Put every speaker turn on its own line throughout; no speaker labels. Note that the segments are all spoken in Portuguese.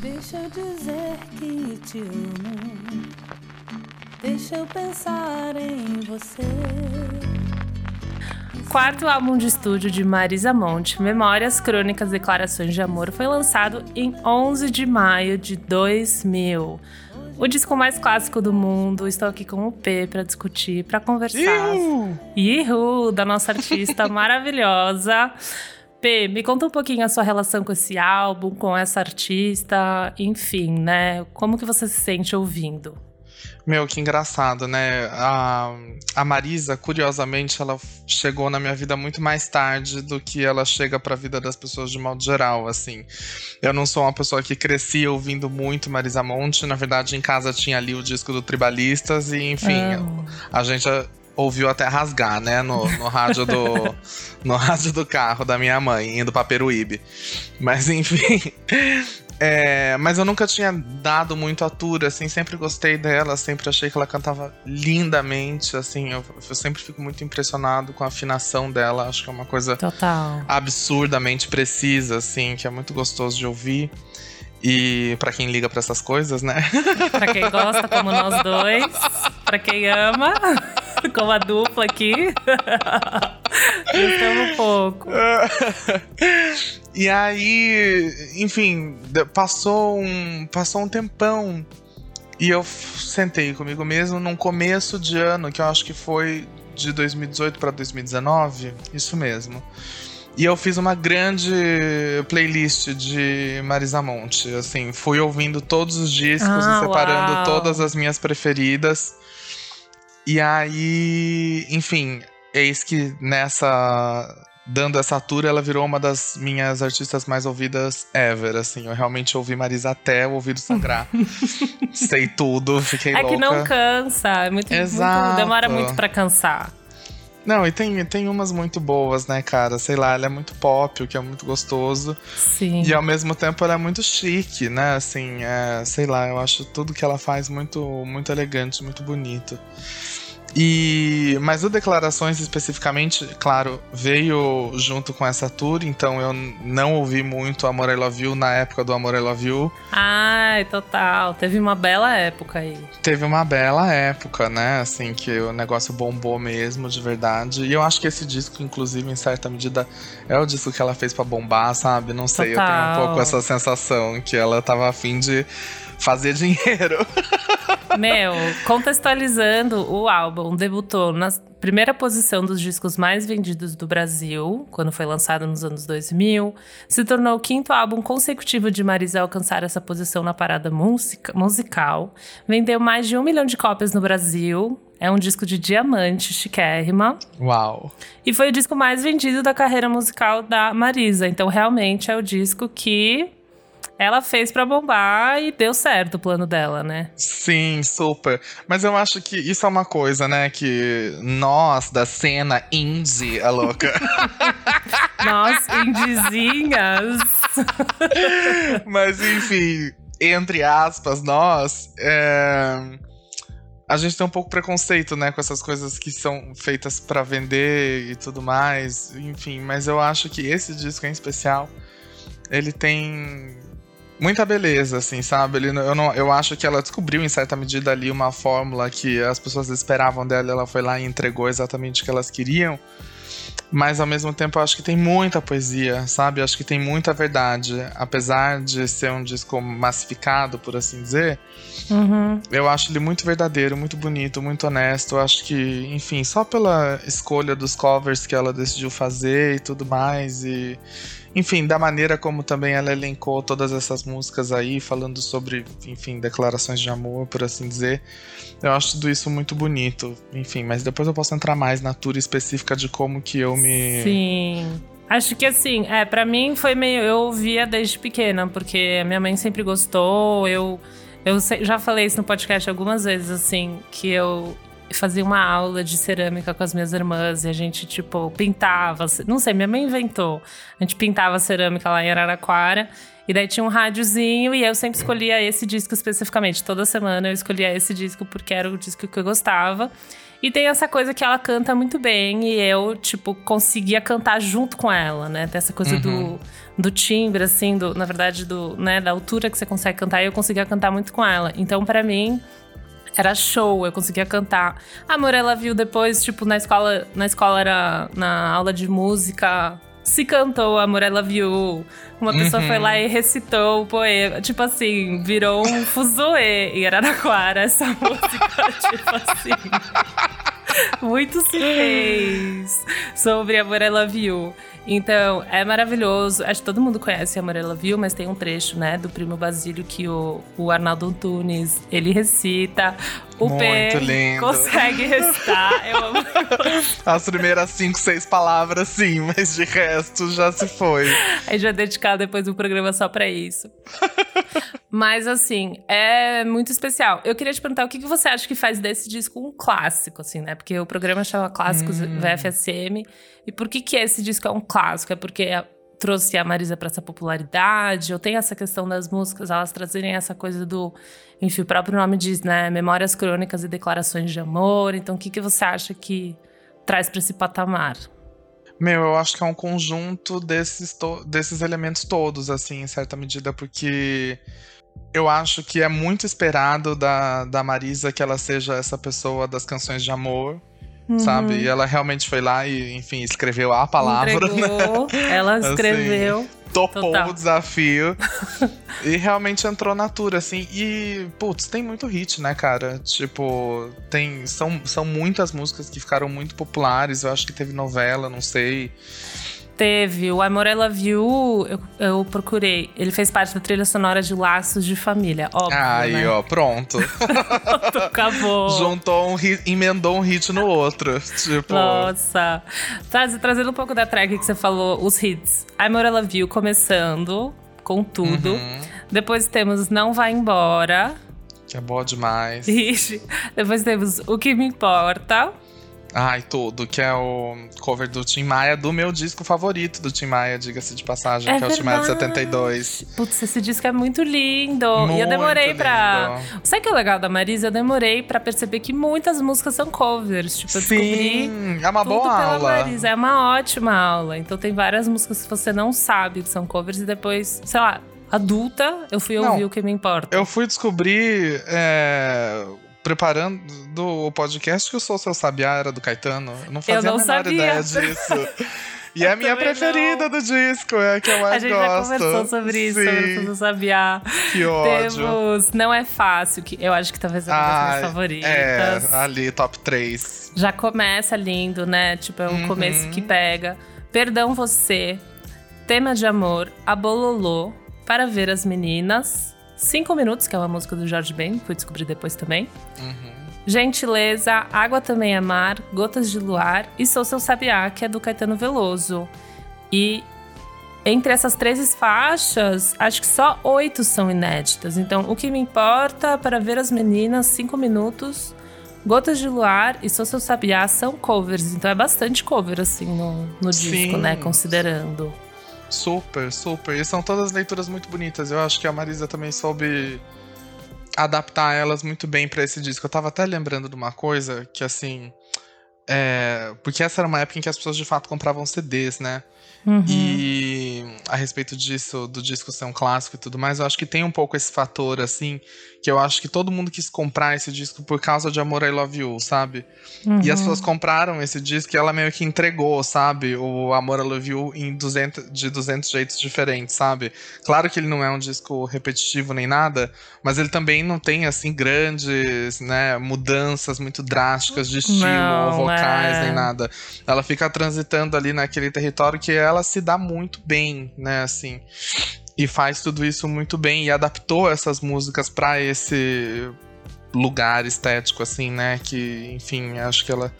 Deixa eu dizer que te amo. Deixa eu pensar em você.
Quarto álbum de estúdio de Marisa Monte, Memórias, Crônicas, Declarações de Amor, foi lançado em 11 de maio de 2000. O disco mais clássico do mundo. Estou aqui com o P para discutir, para conversar. Ihu! Da nossa artista maravilhosa. P, me conta um pouquinho a sua relação com esse álbum, com essa artista, enfim, né? Como que você se sente ouvindo?
Meu, que engraçado, né? A, a Marisa, curiosamente, ela chegou na minha vida muito mais tarde do que ela chega para a vida das pessoas de modo geral, assim. Eu não sou uma pessoa que cresci ouvindo muito Marisa Monte, na verdade, em casa tinha ali o disco do Tribalistas e, enfim, a gente ouviu até rasgar, né? No, no rádio do no rádio do carro da minha mãe, indo pra Peruíbe. Mas enfim. É, mas eu nunca tinha dado muito a tour, assim, sempre gostei dela, sempre achei que ela cantava lindamente, assim, eu, eu, sempre fico muito impressionado com a afinação dela, acho que é uma coisa
Total.
absurdamente precisa, assim, que é muito gostoso de ouvir. E para quem liga para essas coisas, né?
para quem gosta, como nós dois, para quem ama, como a dupla aqui. Gostamos um pouco.
E aí, enfim, passou um, passou um tempão e eu sentei comigo mesmo num começo de ano, que eu acho que foi de 2018 para 2019, isso mesmo. E eu fiz uma grande playlist de Marisa Monte. Assim, fui ouvindo todos os discos ah, e separando uau. todas as minhas preferidas. E aí, enfim, eis que nessa. Dando essa tour, ela virou uma das minhas artistas mais ouvidas ever, assim. Eu realmente ouvi Marisa até o ouvido sangrar. Sei tudo, fiquei
é
louca.
É que não cansa, é muito,
Exato.
muito demora muito para cansar.
Não, e tem, tem umas muito boas, né, cara? Sei lá, ela é muito pop, o que é muito gostoso.
Sim.
E ao mesmo tempo ela é muito chique, né? Assim, é, sei lá, eu acho tudo que ela faz muito, muito elegante, muito bonito. E mas o Declarações especificamente, claro, veio junto com essa tour, então eu não ouvi muito Amor I Love You na época do Amor I Love You.
Ai, total. Teve uma bela época aí.
Teve uma bela época, né? Assim, que o negócio bombou mesmo, de verdade. E eu acho que esse disco, inclusive, em certa medida, é o disco que ela fez para bombar, sabe? Não sei, total. eu tenho um pouco essa sensação que ela tava afim de fazer dinheiro.
Meu, contextualizando, o álbum debutou na primeira posição dos discos mais vendidos do Brasil, quando foi lançado nos anos 2000. Se tornou o quinto álbum consecutivo de Marisa a alcançar essa posição na parada musica, musical. Vendeu mais de um milhão de cópias no Brasil. É um disco de diamante, chiquérrima.
Uau!
E foi o disco mais vendido da carreira musical da Marisa. Então, realmente, é o disco que ela fez para bombar e deu certo o plano dela, né?
Sim, super. Mas eu acho que isso é uma coisa, né? Que nós da cena indie, a louca.
nós, indiezinhas.
Mas enfim, entre aspas, nós. É a gente tem um pouco preconceito, né, com essas coisas que são feitas para vender e tudo mais, enfim, mas eu acho que esse disco em especial, ele tem muita beleza, assim, sabe? Ele, eu, não, eu acho que ela descobriu, em certa medida, ali uma fórmula que as pessoas esperavam dela, ela foi lá e entregou exatamente o que elas queriam. Mas ao mesmo tempo eu acho que tem muita poesia, sabe? Eu acho que tem muita verdade. Apesar de ser um disco massificado, por assim dizer,
uhum.
eu acho ele muito verdadeiro, muito bonito, muito honesto. Eu acho que, enfim, só pela escolha dos covers que ela decidiu fazer e tudo mais. E enfim, da maneira como também ela elencou todas essas músicas aí, falando sobre, enfim, declarações de amor, por assim dizer. Eu acho tudo isso muito bonito. Enfim, mas depois eu posso entrar mais na tour específica de como que eu me.
Sim. Acho que assim, é, para mim foi meio. Eu ouvia desde pequena, porque minha mãe sempre gostou. Eu, eu já falei isso no podcast algumas vezes, assim, que eu fazia uma aula de cerâmica com as minhas irmãs e a gente, tipo, pintava. Não sei, minha mãe inventou. A gente pintava cerâmica lá em Araraquara. E daí tinha um rádiozinho e eu sempre escolhia esse disco especificamente. Toda semana eu escolhia esse disco porque era o disco que eu gostava. E tem essa coisa que ela canta muito bem e eu, tipo, conseguia cantar junto com ela, né? Tem essa coisa uhum. do, do timbre, assim, do, na verdade, do, né, da altura que você consegue cantar e eu conseguia cantar muito com ela. Então, para mim, era show, eu conseguia cantar. A Morella viu depois, tipo, na escola, na escola era na aula de música, se cantou a Morella Viu. Uma pessoa uhum. foi lá e recitou o poema. Tipo assim, virou um fuzuê em Araraquara essa música. tipo assim. Muito se fez sobre a Morella Viu. Então, é maravilhoso. Acho que todo mundo conhece a Morella Viu, mas tem um trecho, né, do Primo Basílio que o, o Arnaldo Antunes, ele recita. O
Muito
P
lindo.
consegue recitar. Eu amo.
As primeiras cinco, seis palavras, sim, mas de resto já se foi.
A gente vai dedicar depois um programa só pra isso. Mas assim, é muito especial. Eu queria te perguntar o que você acha que faz desse disco um clássico, assim, né? Porque o programa chama Clássicos hum. VFSM. E por que, que esse disco é um clássico? É porque trouxe a Marisa para essa popularidade? Ou tem essa questão das músicas, elas trazerem essa coisa do. Enfim, o próprio nome diz, né? Memórias crônicas e declarações de amor. Então, o que, que você acha que traz para esse patamar?
Meu, eu acho que é um conjunto desses, desses elementos todos, assim, em certa medida, porque eu acho que é muito esperado da, da Marisa que ela seja essa pessoa das canções de amor. Uhum. Sabe? E ela realmente foi lá e, enfim, escreveu a palavra.
Né? Entregou, né? Ela escreveu. Assim,
topou Total. o desafio. e realmente entrou na tour, assim. E, putz, tem muito hit, né, cara? Tipo, tem. São, são muitas músicas que ficaram muito populares. Eu acho que teve novela, não sei
teve. O Amor I Love You, eu, eu, procurei. Ele fez parte da trilha sonora de Laços de Família, óbvio.
Aí,
né?
ó, pronto.
Acabou.
Juntou um hit, emendou um hit no outro. Tipo.
Nossa. Traz, trazendo um pouco da track que você falou, os hits. Amor I Love You começando com tudo. Uhum. Depois temos Não Vai Embora.
Que é boa demais.
Depois temos O Que Me Importa.
Ai, tudo, que é o cover do Tim Maia, do meu disco favorito do Tim Maia, diga-se de passagem, é que verdade. é o Tim Maia de 72.
Putz, esse disco é muito lindo. Muito e eu demorei lindo. pra. Sabe o que é legal da Marisa? Eu demorei pra perceber que muitas músicas são covers. Tipo, eu
Sim, é uma boa aula.
Marisa. É uma ótima aula. Então tem várias músicas que você não sabe que são covers e depois, sei lá, adulta, eu fui ouvir não, o que me importa.
Eu fui descobrir. É preparando o podcast que o Sou Seu Sabiá era do Caetano. Eu não fazia eu não a menor sabia. ideia disso. E é a minha preferida não. do disco, é a que eu mais gosto. A gente
gosto. já conversou sobre isso, Sim. sobre o Sabiá.
Que ódio.
Temos Não É Fácil, que eu acho que talvez é uma das minhas favoritas.
É, ali, top 3.
Já começa lindo, né? Tipo, é um uhum. começo que pega. Perdão Você, Tema de Amor, A Bololô, Para Ver as Meninas, Cinco Minutos, que é uma música do Jorge Ben, fui descobrir depois também. Uhum. Gentileza, Água Também é Mar, Gotas de Luar e Sou Seu Sabiá, que é do Caetano Veloso. E entre essas três faixas, acho que só oito são inéditas. Então, o que me importa para ver as meninas, cinco minutos. Gotas de Luar e Sou Seu Sabiá são covers, então é bastante cover, assim, no, no disco, né? Considerando.
Super, super. E são todas leituras muito bonitas. Eu acho que a Marisa também soube adaptar elas muito bem para esse disco. Eu tava até lembrando de uma coisa que, assim. É, porque essa era uma época em que as pessoas de fato compravam CDs, né? Uhum. E a respeito disso, do disco ser um clássico e tudo mais, eu acho que tem um pouco esse fator, assim, que eu acho que todo mundo quis comprar esse disco por causa de Amor I Love You, sabe? Uhum. E as uhum. pessoas compraram esse disco e ela meio que entregou, sabe? O Amor I Love You em 200, de 200 jeitos diferentes, sabe? Claro que ele não é um disco repetitivo nem nada, mas ele também não tem, assim, grandes, né, mudanças muito drásticas de estilo não, ou vocais é. nem nada. Ela fica transitando ali naquele território que ela se dá muito bem, né, assim. E faz tudo isso muito bem e adaptou essas músicas para esse lugar estético, assim, né? Que, enfim, acho que ela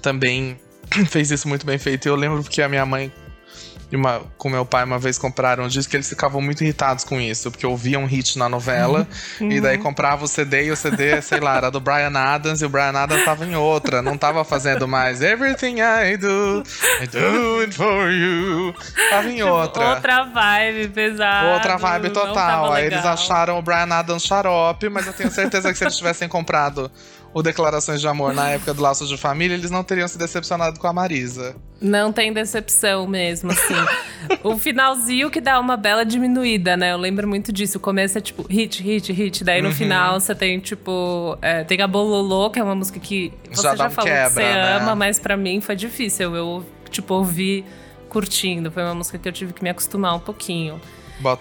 também fez isso muito bem feito. Eu lembro que a minha mãe uma, com meu pai uma vez compraram um disco que eles ficavam muito irritados com isso, porque ouviam um hit na novela uhum. e daí comprava o CD e o CD, sei lá, era do Brian Adams e o Brian Adams tava em outra, não tava fazendo mais Everything I do, I do it for you. Tava em tipo, outra.
Outra vibe pesada.
Outra vibe total. Aí eles acharam o Brian Adams xarope, mas eu tenho certeza que se eles tivessem comprado o Declarações de Amor na época do Laços de Família, eles não teriam se decepcionado com a Marisa.
Não tem decepção mesmo, assim. o finalzinho que dá uma bela diminuída, né? Eu lembro muito disso. O começo é tipo hit, hit, hit. Daí no uhum. final você tem, tipo. É, tem a Bololô, que é uma música que você já, já falou quebra, que você né? ama, mas para mim foi difícil. Eu, tipo, ouvi curtindo. Foi uma música que eu tive que me acostumar um pouquinho.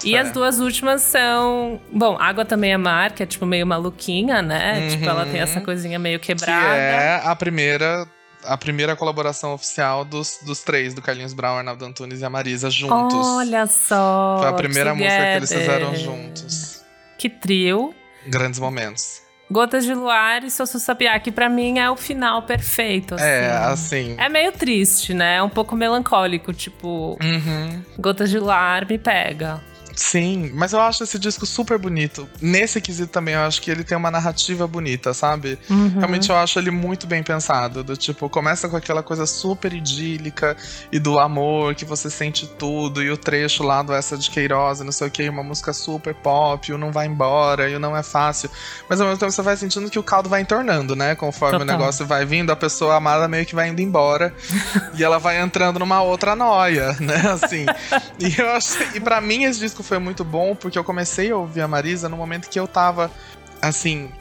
E
fé.
as duas últimas são. Bom, Água também é mar, que é tipo meio maluquinha, né? Uhum. Tipo, ela tem essa coisinha meio quebrada. Que
é a primeira. A primeira colaboração oficial dos, dos três, do Carlinhos Brown, Arnaldo Antunes e a Marisa juntos.
Olha só!
Foi a primeira together. música que eles fizeram juntos.
Que trio.
Grandes momentos.
Gotas de Luar e Sossu Sabiá, que pra mim é o final perfeito. Assim.
É, assim.
É meio triste, né? É um pouco melancólico, tipo.
Uhum.
Gotas de Luar me pega.
Sim, mas eu acho esse disco super bonito. Nesse quesito também, eu acho que ele tem uma narrativa bonita, sabe? Uhum. Realmente eu acho ele muito bem pensado. Do tipo, começa com aquela coisa super idílica e do amor, que você sente tudo, e o trecho lá do Essa de Queiroz, não sei o que, uma música super pop, o não vai embora, e o não é fácil. Mas ao mesmo tempo você vai sentindo que o caldo vai entornando, né? Conforme Total. o negócio vai vindo, a pessoa amada meio que vai indo embora e ela vai entrando numa outra noia, né? Assim. e eu acho. E pra mim esse disco foi muito bom porque eu comecei a ouvir a Marisa no momento que eu tava assim,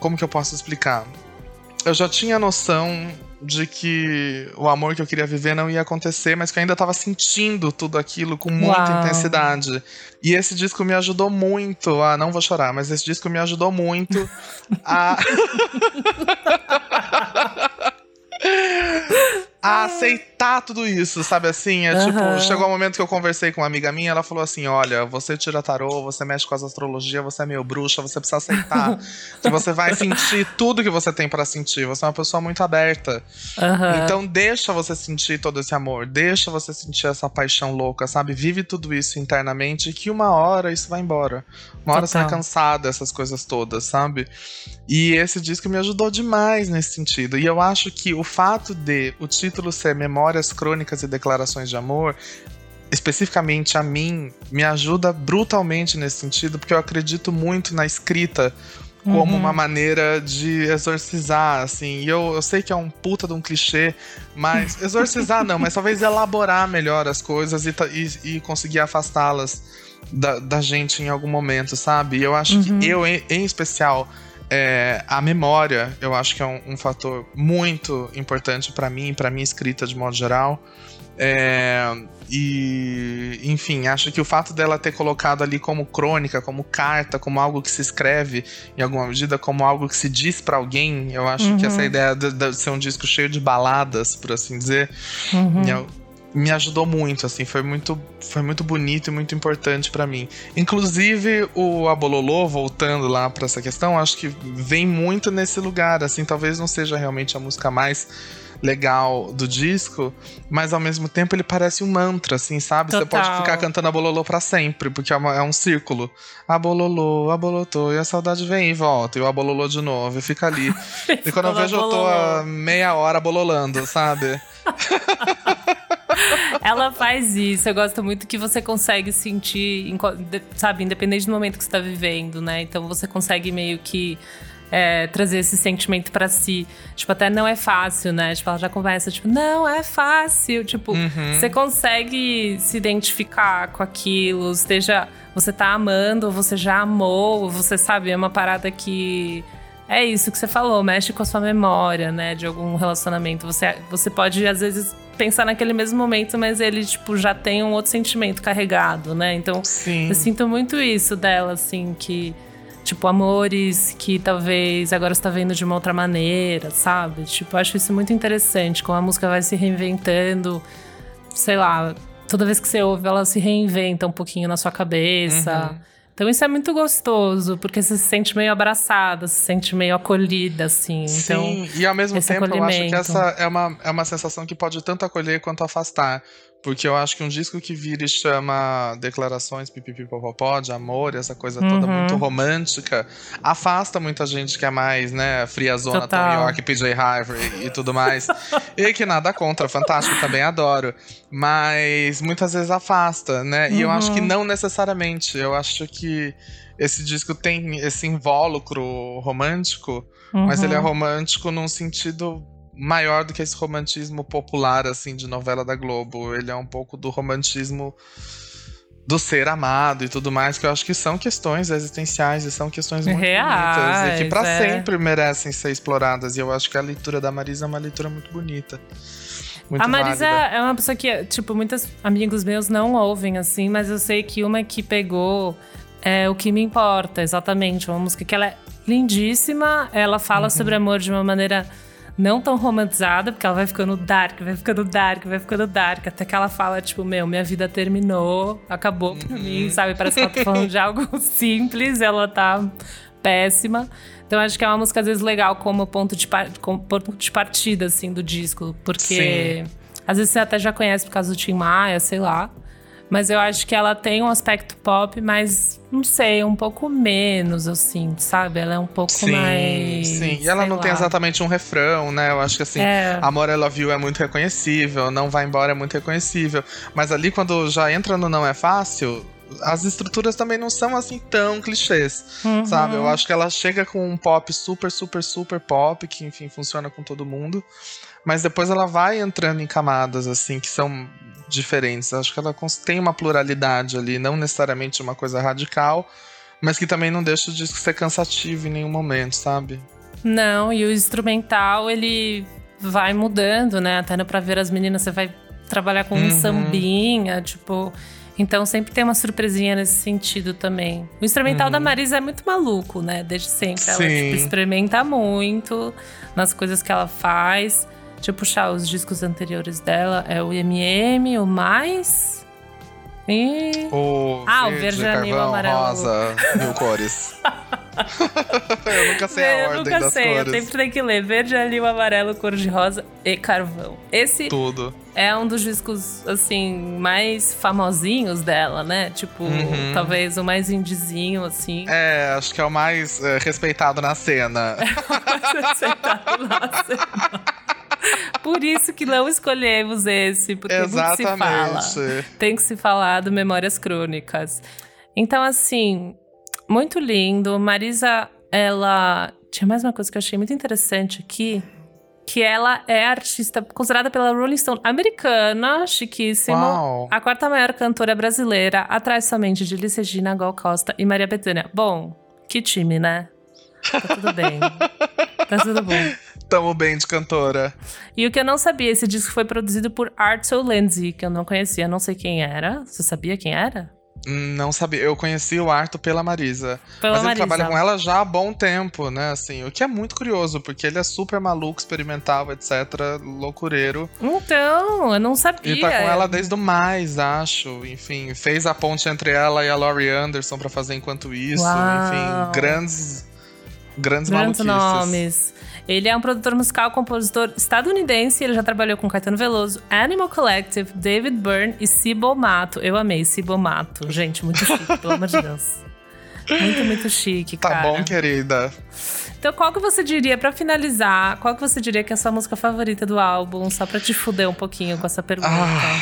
como que eu posso explicar? Eu já tinha noção de que o amor que eu queria viver não ia acontecer, mas que eu ainda estava sentindo tudo aquilo com muita Uau. intensidade. E esse disco me ajudou muito a. Não vou chorar, mas esse disco me ajudou muito a. a aceitar tudo isso, sabe assim? É uhum. tipo, chegou um momento que eu conversei com uma amiga minha, ela falou assim: olha, você tira tarô, você mexe com as astrologias, você é meio bruxa, você precisa aceitar que você vai sentir tudo que você tem para sentir. Você é uma pessoa muito aberta. Uhum. Então deixa você sentir todo esse amor, deixa você sentir essa paixão louca, sabe? Vive tudo isso internamente que uma hora isso vai embora. Uma hora Total. você vai cansar dessas coisas todas, sabe? E esse disco me ajudou demais nesse sentido. E eu acho que o fato de o título ser Memórias, Crônicas e Declarações de Amor, especificamente a mim, me ajuda brutalmente nesse sentido, porque eu acredito muito na escrita como uhum. uma maneira de exorcizar, assim. E eu, eu sei que é um puta de um clichê, mas exorcizar não, mas talvez elaborar melhor as coisas e, e, e conseguir afastá-las da, da, gente em algum momento, sabe? E eu acho uhum. que eu, em, em especial, é, a memória, eu acho que é um, um fator muito importante para mim, para minha escrita de modo geral. É, e, enfim, acho que o fato dela ter colocado ali como crônica, como carta, como algo que se escreve, em alguma medida, como algo que se diz para alguém, eu acho uhum. que essa ideia de, de, ser um disco cheio de baladas, por assim dizer, uhum me ajudou muito, assim, foi muito, foi muito bonito e muito importante para mim. Inclusive o Abololô, voltando lá para essa questão, acho que vem muito nesse lugar, assim, talvez não seja realmente a música mais legal do disco, mas ao mesmo tempo ele parece um mantra, assim, sabe? Total. Você pode ficar cantando a Bololô pra sempre, porque é, uma, é um círculo. A Bololô, a Bolotô, e a saudade vem e volta, e o Abololô de novo, e fica ali. e quando eu vejo, eu tô a meia hora bololando, sabe?
Ela faz isso. Eu gosto muito que você consegue sentir, sabe, independente do momento que você tá vivendo, né? Então você consegue meio que é, trazer esse sentimento para si. Tipo, até não é fácil, né? Tipo, ela já conversa, tipo, não é fácil. Tipo, uhum. você consegue se identificar com aquilo, esteja. Você tá amando, você já amou, você sabe, é uma parada que. É isso que você falou, mexe com a sua memória, né? De algum relacionamento. Você, você pode, às vezes, pensar naquele mesmo momento, mas ele, tipo, já tem um outro sentimento carregado, né? Então,
Sim.
eu sinto muito isso dela, assim, que. Tipo, amores que talvez agora você tá vendo de uma outra maneira, sabe? Tipo, eu acho isso muito interessante, como a música vai se reinventando. Sei lá, toda vez que você ouve, ela se reinventa um pouquinho na sua cabeça. Uhum. Então isso é muito gostoso, porque você se sente meio abraçada, se sente meio acolhida, assim.
Sim,
então,
e ao mesmo tempo eu acho que essa é uma, é uma sensação que pode tanto acolher quanto afastar. Porque eu acho que um disco que vira e chama declarações pipipipopopó, de amor, essa coisa toda
Uhum.
muito romântica, afasta muita gente que é mais, né, friazona, Tom
Total.
York, PJ Harvey e tudo mais. e que nada contra, fantástico, também adoro. Mas muitas vezes afasta, né? E eu acho que
Uhum.
não necessariamente. Eu acho que esse disco tem esse invólucro romântico, mas ele é
Uhum.
romântico num sentido maior do que esse romantismo popular, assim, de novela da Globo. Ele é um pouco do romantismo do ser amado e tudo mais, que eu acho que são questões existenciais e são questões muito bonitas e que
Reais,
pra
é.
sempre merecem ser exploradas. E eu acho que a leitura da Marisa é uma leitura muito bonita. Muito
a Marisa
válida.
é uma pessoa que, tipo, muitos amigos meus não ouvem, assim, mas eu sei que uma que pegou é o que me importa, exatamente. Uma música que ela é lindíssima, ela fala
Uhum.
sobre amor de uma maneira não tão romantizada, porque ela vai ficando dark, vai ficando dark, vai ficando dark, até que ela fala, tipo, meu, minha vida terminou, acabou pra
Uhum.
mim, sabe? Parece que ela tá falando de algo simples, ela tá péssima. Então acho que é uma música, às vezes, legal como ponto de, par- como ponto de partida, assim, do disco. Porque às vezes você até já conhece por causa do Tim Maia, sei lá. Mas eu acho que ela tem um aspecto pop, mas não sei, um pouco menos, eu sinto, sabe? Ela é um pouco
Sim,
mais.
sim. E ela não tem
lá.
exatamente um refrão, né? Eu acho que assim,
É.
Amor I Love You é muito reconhecível, Não Vai Embora é muito reconhecível. Mas ali, quando já entra no Não É Fácil, as estruturas também não são assim tão clichês,
Uhum.
sabe? Eu acho que ela chega com um pop super, super, super pop, que enfim funciona com todo mundo. Mas depois ela vai entrando em camadas, assim, que são diferentes. Acho que ela tem uma pluralidade ali, não necessariamente uma coisa radical, mas que também não deixa o disco ser cansativo em nenhum momento, sabe?
Não, e o instrumental, ele vai mudando, né? Até no Pra Ver as Meninas, você vai trabalhar com um
Uhum.
sambinha, tipo. Então sempre tem uma surpresinha nesse sentido também. O instrumental da Marisa é muito maluco, né? Desde sempre. Ela
Uhum.
Tipo, experimenta muito nas coisas que ela faz. Deixa eu puxar os discos anteriores dela. É o MM, o Mais. E.
O
Ah, o
verde,
verde, anil,
carvão,
amarelo.
rosa, mil cores. eu nunca sei a
eu
ordem
nunca
das
sei, eu
cores.
sempre tenho que ler verde, anil, amarelo, cor de rosa e carvão. Esse
Tudo.
é um dos discos, assim, mais famosinhos dela, né? Tipo,
Uhum.
talvez o mais indizinho, assim.
É, acho que é o mais é, respeitado na cena.
Sentado na cena. Por isso que não escolhemos esse, porque muito se fala.
Exatamente.
Tem que se falar do Memórias Crônicas. Então, assim, muito lindo. Marisa, ela. Tinha mais uma coisa que eu achei muito interessante aqui. Que ela é artista considerada pela Rolling Stone americana, chiquíssimo.
Uau.
A quarta maior cantora brasileira, atrás somente de Liz Regina, Gal Costa e Maria Bethânia. Bom, que time, né? Tá tudo bem. tá tudo bom.
Tamo bem de cantora.
E o que eu não sabia, esse disco foi produzido por Arto Lenzi, que eu não conhecia, não sei quem era. Você sabia quem era?
Hum, Não sabia. Eu conheci o Arthur pela Marisa.
Pela
mas ele
Marisa.
trabalha com ela já há bom tempo, né? Assim, o que é muito curioso, porque ele é super maluco, experimental, etc. Loucureiro.
Então, eu não sabia.
E tá com ela desde o mais, acho. Enfim, fez a ponte entre ela e a Laurie Anderson pra fazer enquanto isso.
Uau.
Enfim, grandes. Grandes,
Grandes
maluquices.
nomes. Ele é um produtor musical, compositor estadunidense. Ele já trabalhou com Caetano Veloso, Animal Collective, David Byrne e Cibo Mato. Eu amei Cibo Mato. Gente, muito chique, pelo amor de Deus. Muito, muito chique,
Tá
cara.
bom, querida.
Então, qual que você diria, pra finalizar, qual que você diria que é a sua música favorita do álbum? Só pra te fuder um pouquinho com essa pergunta.
Ah,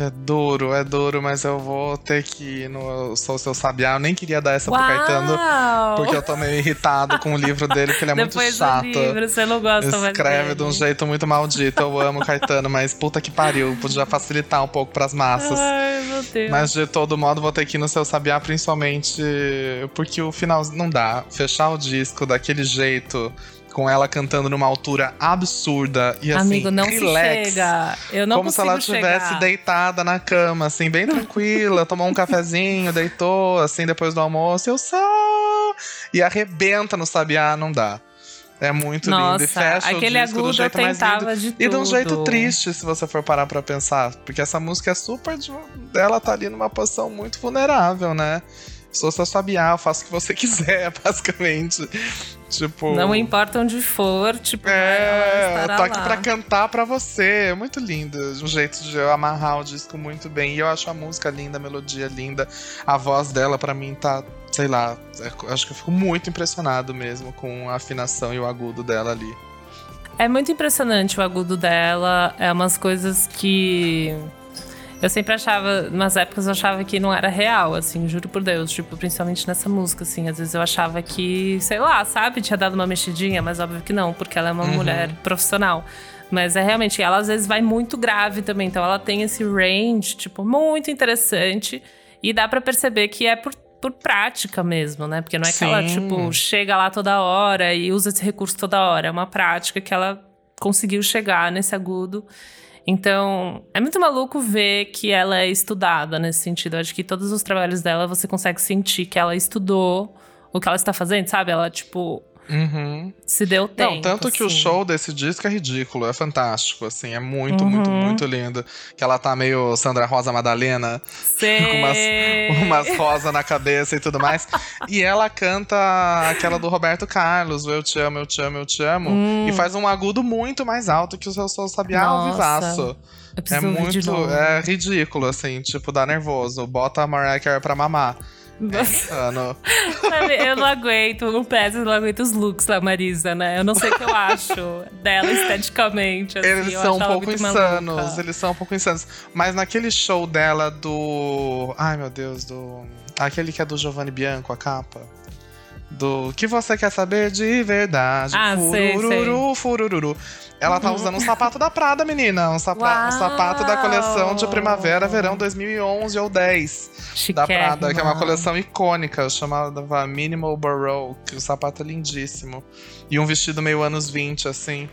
é duro, é duro, mas eu vou ter que ir no Sou Seu Sabiá. Eu nem queria dar essa pro Caetano,
Uau!
porque eu tô meio irritado com o livro dele, porque ele é muito
Depois
chato.
do livro, você não gosta
Escreve de um jeito muito maldito. Eu amo o Caetano, mas puta que pariu. Podia facilitar um pouco pras massas.
Ai, meu Deus.
Mas de todo modo vou ter que ir no seu Sabiá, principalmente porque o final não dá. Fechar o disco daquele jeito, com ela cantando numa altura absurda e assim,
Amigo, não
relax.
se chega. Eu não
como se ela estivesse deitada na cama, assim, bem tranquila, tomou um cafezinho, deitou, assim, depois do almoço, eu sou! E arrebenta no Sabiá, não dá. É muito lindo.
Nossa,
E fecha
aquele
o disco do
agudo eu
jeito mais
tentava
lindo.
de
E de um jeito
tudo.
triste, se você for parar pra pensar. Porque essa música é super. de- Ela tá ali numa posição muito vulnerável, né? Sou seu sabiá, eu faço o que você quiser, basicamente. Tipo.
Não importa onde for, tipo.
É, eu tô aqui lá. pra cantar pra você. É muito lindo. Um jeito de eu amarrar o disco muito bem. E eu acho a música linda, a melodia linda. A voz dela, pra mim, tá. Sei lá. É, acho que eu fico muito impressionado mesmo com a afinação e o agudo dela ali.
É muito impressionante o agudo dela. É umas coisas que. Eu sempre achava, nas épocas eu achava que não era real, assim, juro por Deus. Tipo, principalmente nessa música, assim. Às vezes eu achava que, sei lá, sabe, tinha dado uma mexidinha, mas óbvio que não, porque ela é uma uhum. mulher profissional. Mas é realmente, ela às vezes vai muito grave também. Então ela tem esse range, tipo, muito interessante. E dá para perceber que é por por prática mesmo, né? Porque não é Sim. que ela, tipo, chega lá toda hora e usa esse recurso toda hora. É uma prática que ela conseguiu chegar nesse agudo. Então, é muito maluco ver que ela é estudada nesse sentido. Eu acho que todos os trabalhos dela você consegue sentir que ela estudou o que ela está fazendo, sabe? Ela, tipo, Uhum. Se deu tempo.
Não, tanto que o assim. show desse disco é ridículo, é fantástico, assim, é muito, uhum. muito, muito lindo. Que ela tá meio Sandra Rosa Madalena, com umas, umas rosas na cabeça e tudo mais. e ela canta aquela do Roberto Carlos, o Eu Te Amo, Eu Te Amo, Eu Te Amo, hum. e faz um agudo muito mais alto que o seu Sou Sabiá ao vivaço. É muito, é ridículo, assim, tipo, dá nervoso. Bota a Mariah Carey pra mamar.
Nossa. eu não aguento o peço, eu não aguento os looks da Marisa, né? Eu não sei o que eu acho dela esteticamente. Assim,
eles são um pouco insanos, maluca. eles são um pouco insanos. Mas naquele show dela do. Ai meu Deus, do. Aquele que é do Giovanni Bianco, a capa. Do que você quer saber de verdade.
Ah, furururu, sei, sei.
furururu. Ela tá usando um sapato da Prada, menina. Um, sapa um sapato da coleção de primavera, verão 2011 ou 10 da Prada, que é uma coleção icônica, chamada Minimal Baroque. O sapato é lindíssimo. E um vestido meio anos 20, assim.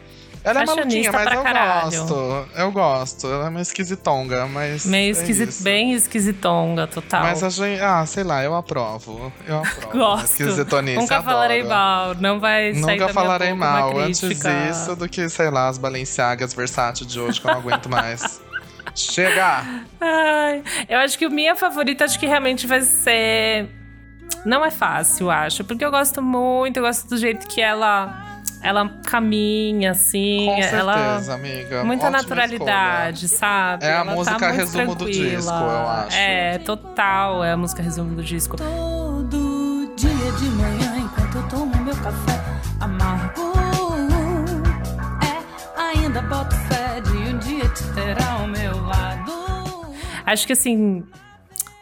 Ela é maluquinha, mas eu caralho. gosto. Eu gosto. Ela é meio esquisitonga, mas.
Meio é esquisit... bem esquisitonga, total.
Mas a gente. Ah, sei lá, eu aprovo. Eu aprovo.
gosto.
Esquisitonice.
Nunca
adoro.
falarei mal. Não vai sair
Nunca falarei mal.
Antes
disso do que, sei lá, as Balenciagas Versátil de hoje, que eu não aguento mais. Chega!
Ai, eu acho que o minha favorita, acho que realmente vai ser. Não é fácil, acho. Porque eu gosto muito, eu gosto do jeito que ela ela caminha, assim.
Com certeza,
ela...
amiga.
Muita Ótima
naturalidade,
escolha. sabe?
É a
ela tá
música
tá
resumo
tranquila.
do disco, eu acho.
É, total. É a música resumo do disco.
Todo dia de manhã, enquanto eu tomo meu café amargo, é, ainda boto fé de um dia te ter ao meu lado.
Acho que assim.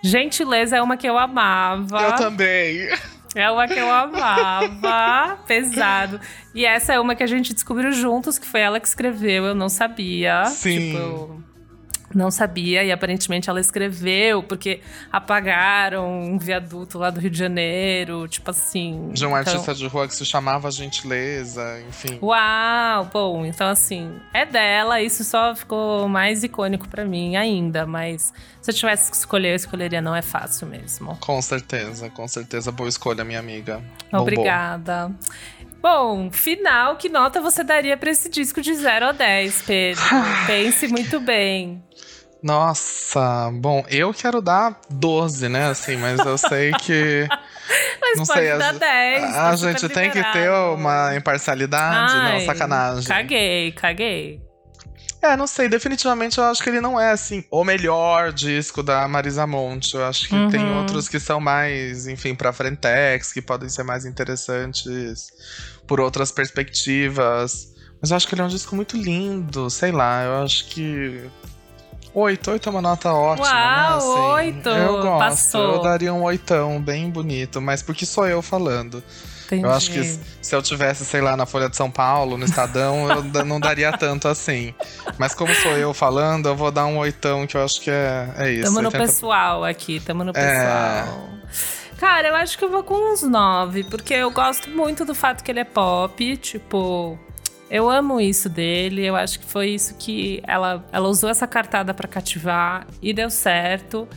Gentileza é uma que eu amava.
Eu também.
É uma que eu amava, pesado. E essa é uma que a gente descobriu juntos, que foi ela que escreveu, eu não sabia.
Sim.
Tipo, não sabia, e aparentemente ela escreveu, porque apagaram um viaduto lá do Rio de Janeiro, tipo assim.
De um então... artista de rua que se chamava Gentileza, enfim.
Uau! Bom, então assim, é dela, isso só ficou mais icônico para mim ainda, mas se eu tivesse que escolher, eu escolheria Não É Fácil mesmo.
Com certeza, com certeza. Boa escolha, minha amiga.
Obrigada. Bom, final, que nota você daria para esse disco de 0 a 10, Pedro? Pense muito bem.
Nossa, bom, eu quero dar 12, né? Assim, mas eu sei que.
mas não
pode
sei, dar 10.
A, a gente tem que ter uma imparcialidade, Ai, não, sacanagem.
Caguei, caguei.
É, não sei, definitivamente eu acho que ele não é, assim, o melhor disco da Marisa Monte. Eu acho que uhum. tem outros que são mais, enfim, pra frentex, que podem ser mais interessantes por outras perspectivas. Mas eu acho que ele é um disco muito lindo, sei lá, eu acho que. Oito, oito é uma nota ótima,
Uau,
né? Assim,
oito!
Eu gosto,
Passou.
eu daria um oitão bem bonito, mas porque sou eu falando.
Entendi.
Eu acho que se eu tivesse, sei lá, na Folha de São Paulo, no Estadão, eu não daria tanto assim. Mas como sou eu falando, eu vou dar um oitão, que eu acho que é, é isso.
Tamo no 80... pessoal aqui, tamo no é. pessoal. É... Cara, eu acho que eu vou com uns nove, porque eu gosto muito do fato que ele é pop, tipo... Eu amo isso dele, eu acho que foi isso que ela, ela usou essa cartada para cativar e deu certo.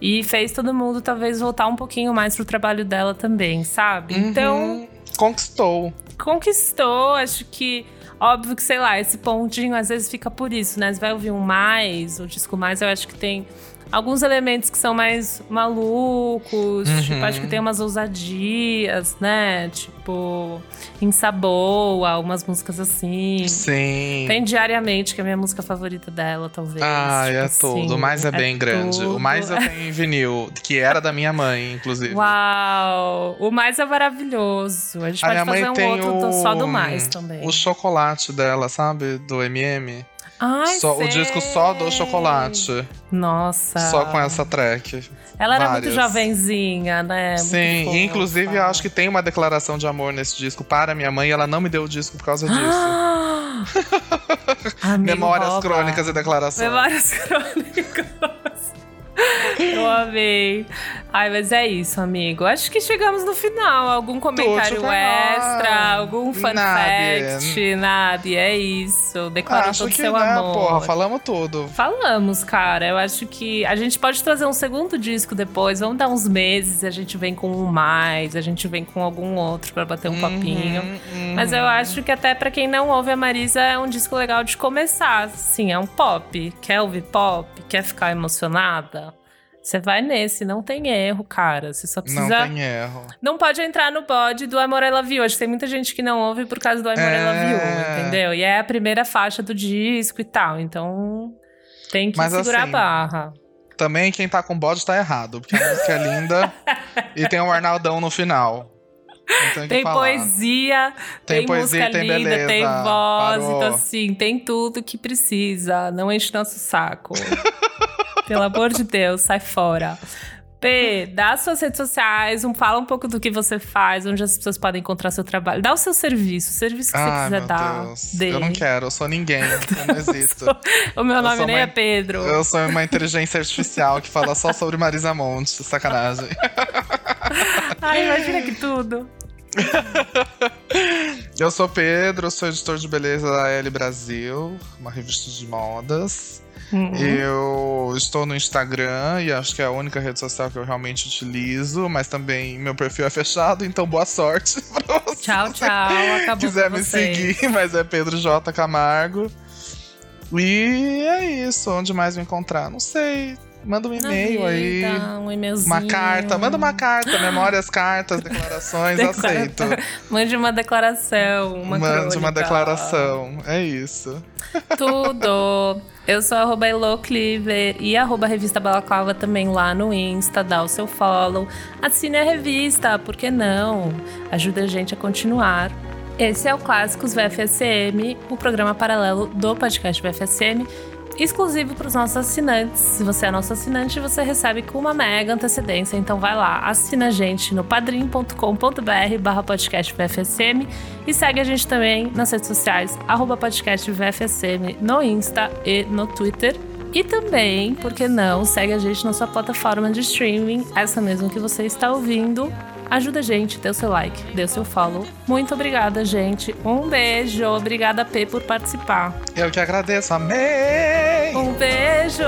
E fez todo mundo talvez voltar um pouquinho mais pro trabalho dela também, sabe?
Uhum.
Então.
Conquistou.
Conquistou, acho que. Óbvio que, sei lá, esse pontinho às vezes fica por isso, né? Você vai ouvir um mais, o disco mais, eu acho que tem alguns elementos que são mais malucos.
Uhum.
Tipo, acho que tem umas ousadias, né? Tipo, Insaboa, umas músicas assim.
Sim.
Tem Diariamente, que é a minha música favorita dela, talvez.
Ah,
tipo
é
assim,
tudo. O mais é bem grande.
tudo.
O mais eu tenho em vinil, que era da minha mãe, inclusive.
Uau! O mais é maravilhoso. A gente
A
pode fazer um outro
o,
só do mais também.
O chocolate dela, sabe? Do MM.
Ai,
Só- o disco só do chocolate.
Nossa.
Só com essa track.
Ela era
várias.
muito jovenzinha, né? Muito
Sim,
fofa.
inclusive eu acho que tem uma declaração de amor nesse disco para minha mãe e ela não me deu o disco por causa disso.
Ah!
Memórias,
rouba.
crônicas e declarações.
Memórias crônicas. Eu amei. Ai, mas é isso, amigo. Acho que chegamos no final. Algum comentário extra,
bem.
algum fun fact, Nabi, é isso. Declara
Acho
todo seu
né,
amor.
porra, falamos tudo.
Falamos, cara. Eu acho que a gente pode trazer um segundo disco depois. Vamos dar uns meses, a gente vem com um mais, a gente vem com algum outro pra bater um papinho.
Uhum,
Mas eu
uhum.
acho que até pra quem não ouve a Marisa é um disco legal de começar. Sim, é um pop. Quer ouvir pop? Quer ficar emocionada? Você vai nesse, não tem erro, cara. Você só
Não
precisa.
tem erro.
Não pode entrar no bode do Amor I Love You. Acho que tem muita gente que não ouve por causa do Amor I Love You,
É.
entendeu? E é a primeira faixa do disco e tal. Então tem que
Mas
segurar
assim,
a barra.
Também quem tá com bode tá errado, porque a música é linda e tem um Arnaldão no final. Não tem
poesia, tem,
Tem poesia,
música
tem
linda,
beleza.
tem voz,
Parou.
então assim, tem tudo que precisa. Não enche nosso saco. Pelo amor de Deus, sai fora. P, dá suas redes sociais, um, fala um pouco do que você faz, onde as pessoas podem encontrar seu trabalho. Dá o seu serviço, o serviço que você
Ai,
quiser
meu
dar.
Deus.
dê.
Eu não quero, eu sou ninguém. Eu não existo.
O meu
Eu
nome nem
uma-
é Pedro.
Eu sou uma inteligência artificial que fala só sobre Marisa Monte. Sacanagem.
Ai, imagina que tudo.
Eu sou Pedro, sou editor de beleza da L Brasil, uma revista de modas.
Uhum.
Eu estou no Instagram e acho que é a única rede social que eu realmente utilizo, mas também meu perfil é fechado, então boa sorte pra você.
Tchau, tchau. Acabou
quiser me
vocês.
seguir, mas é Pedro J. Camargo. E é isso, onde mais me encontrar? Não sei. Manda um e-mail aí.
Um e-mailzinho.
Uma carta, manda uma carta, memórias, cartas, declarações,
Declara-
aceito.
Mande uma declaração, uma
Mande uma
crônica.
declaração. É isso.
Tudo. Eu sou arroba Elo Cleaver e arroba Revista Balaclava também lá no Insta. Dá o seu follow. Assine a revista, por que não? Ajuda a gente a continuar. Esse é o Clássicos VFSM, o programa paralelo do podcast VFSM, exclusivo para os nossos assinantes. Se você é nosso assinante, você recebe com uma mega antecedência. Então vai lá, assina a gente no padrim.com.br barra podcast VFSM e segue a gente também nas redes sociais, arroba podcast VFSM no Insta e no Twitter. E também, por que não, segue a gente na sua plataforma de streaming, essa mesmo que você está ouvindo. Ajuda a gente, dê o seu like, dê o seu follow. Muito obrigada, gente. Um beijo. Obrigada, P, por participar.
Eu que agradeço. Amém!
Um beijo!